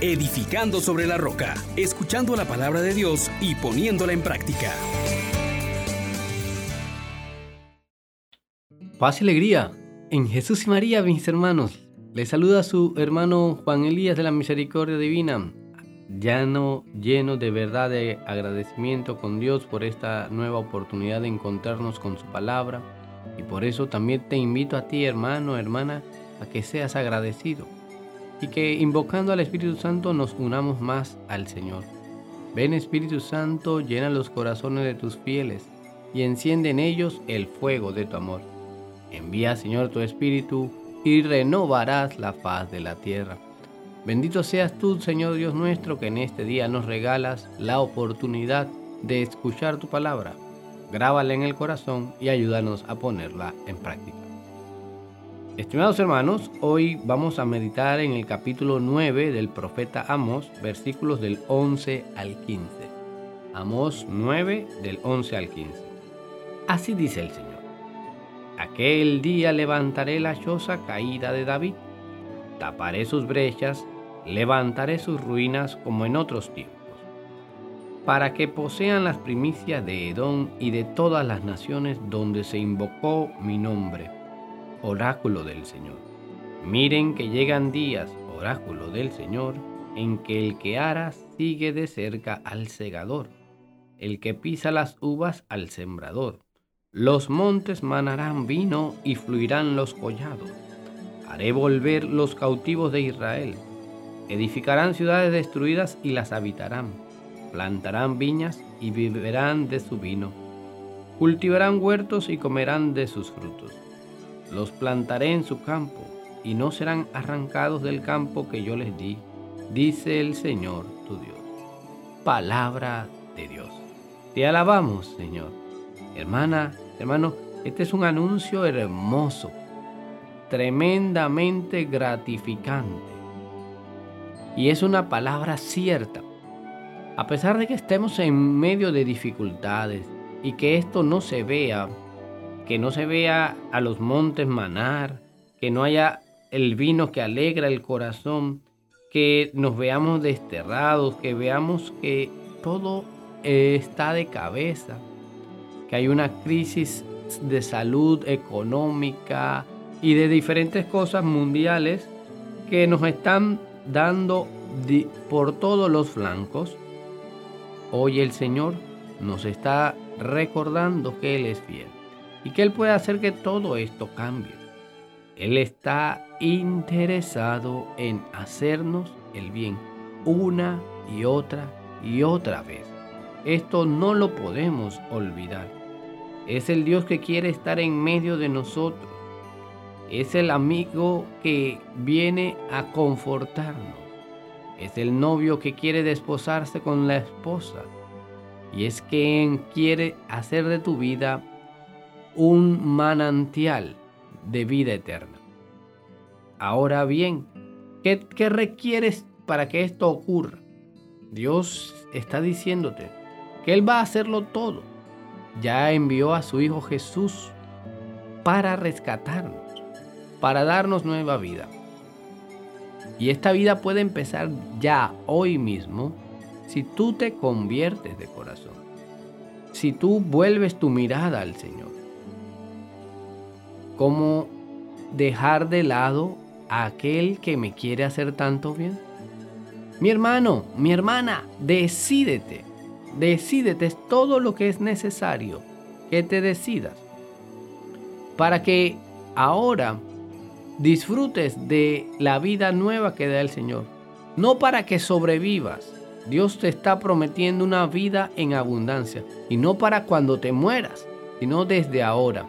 edificando sobre la roca, escuchando la palabra de Dios y poniéndola en práctica. Paz y alegría en Jesús y María, mis hermanos. Les saluda su hermano Juan Elías de la Misericordia Divina, llano, lleno de verdad de agradecimiento con Dios por esta nueva oportunidad de encontrarnos con su palabra. Y por eso también te invito a ti, hermano, hermana, a que seas agradecido y que invocando al Espíritu Santo nos unamos más al Señor. Ven Espíritu Santo, llena los corazones de tus fieles y enciende en ellos el fuego de tu amor. Envía Señor tu Espíritu y renovarás la paz de la tierra. Bendito seas tú, Señor Dios nuestro, que en este día nos regalas la oportunidad de escuchar tu palabra. Grábala en el corazón y ayúdanos a ponerla en práctica. Estimados hermanos, hoy vamos a meditar en el capítulo 9 del profeta Amos, versículos del 11 al 15. Amos 9 del 11 al 15. Así dice el Señor. Aquel día levantaré la choza caída de David, taparé sus brechas, levantaré sus ruinas como en otros tiempos, para que posean las primicias de Edom y de todas las naciones donde se invocó mi nombre oráculo del Señor. Miren que llegan días, oráculo del Señor, en que el que ara sigue de cerca al segador, el que pisa las uvas al sembrador. Los montes manarán vino y fluirán los collados. Haré volver los cautivos de Israel. Edificarán ciudades destruidas y las habitarán. Plantarán viñas y beberán de su vino. Cultivarán huertos y comerán de sus frutos los plantaré en su campo y no serán arrancados del campo que yo les di, dice el Señor tu Dios. Palabra de Dios. Te alabamos, Señor. Hermana, hermano, este es un anuncio hermoso, tremendamente gratificante. Y es una palabra cierta. A pesar de que estemos en medio de dificultades y que esto no se vea que no se vea a los montes manar, que no haya el vino que alegra el corazón, que nos veamos desterrados, que veamos que todo está de cabeza, que hay una crisis de salud económica y de diferentes cosas mundiales que nos están dando por todos los flancos. Hoy el Señor nos está recordando que Él es fiel y que Él puede hacer que todo esto cambie. Él está interesado en hacernos el bien una y otra y otra vez. Esto no lo podemos olvidar. Es el Dios que quiere estar en medio de nosotros. Es el amigo que viene a confortarnos. Es el novio que quiere desposarse con la esposa. Y es quien quiere hacer de tu vida un manantial de vida eterna. Ahora bien, ¿qué, requieres para que esto ocurra? Dios está diciéndote que Él va a hacerlo todo. Ya envió a su Hijo Jesús para rescatarnos, para darnos nueva vida. Y esta vida puede empezar ya hoy mismo si tú te conviertes de corazón, si tú vuelves tu mirada al Señor cómo dejar de lado a aquel que me quiere hacer tanto bien. Mi hermano, mi hermana, decídete. Decídete, es todo lo que es necesario que te decidas. Para que ahora disfrutes de la vida nueva que da el Señor. No para que sobrevivas. Dios te está prometiendo una vida en abundancia. Y no para cuando te mueras, sino desde ahora.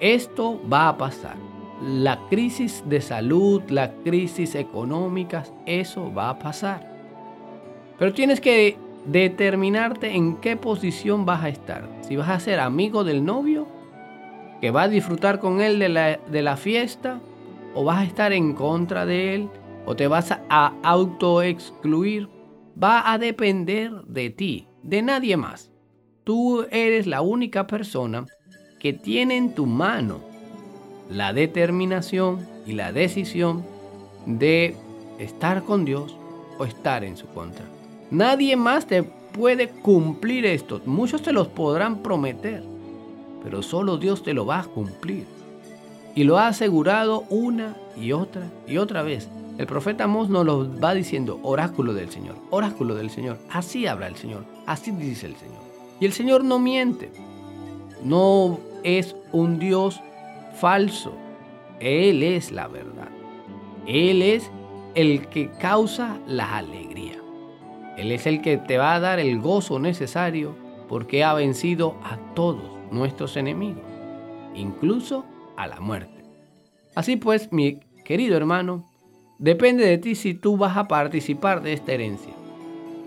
Esto va a pasar. La crisis de salud, la crisis económica, eso va a pasar. Pero tienes que determinarte en qué posición vas a estar. Si vas a ser amigo del novio, que va a disfrutar con él de la, de la fiesta, o vas a estar en contra de él, o te vas a autoexcluir. Va a depender de ti, de nadie más. Tú eres la única persona que tiene en tu mano la determinación y la decisión de estar con Dios o estar en su contra. Nadie más te puede cumplir esto. Muchos te los podrán prometer, pero solo Dios te lo va a cumplir. Y lo ha asegurado una y otra y otra vez. El profeta Mos nos lo va diciendo, oráculo del Señor, oráculo del Señor. Así habla el Señor, así dice el Señor. Y el Señor no miente, no es un Dios falso. Él es la verdad. Él es el que causa la alegría. Él es el que te va a dar el gozo necesario porque ha vencido a todos nuestros enemigos, incluso a la muerte. Así pues, mi querido hermano, depende de ti si tú vas a participar de esta herencia.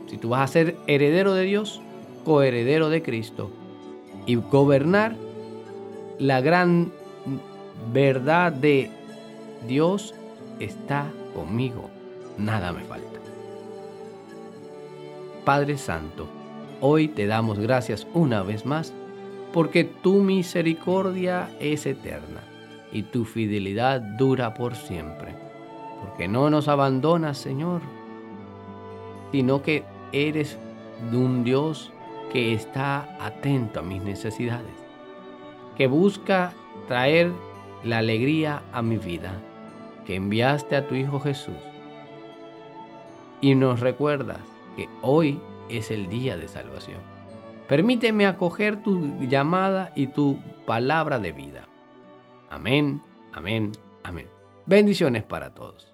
Si tú vas a ser heredero de Dios, coheredero de Cristo y gobernar la gran verdad de Dios está conmigo, nada me falta. Padre Santo, hoy te damos gracias una vez más porque tu misericordia es eterna y tu fidelidad dura por siempre. Porque no nos abandonas, Señor, sino que eres de un Dios que está atento a mis necesidades, que busca traer la alegría a mi vida, que enviaste a tu Hijo Jesús. Y nos recuerdas que hoy es el día de salvación. Permíteme acoger tu llamada y tu palabra de vida. Amén, amén, amén. Bendiciones para todos.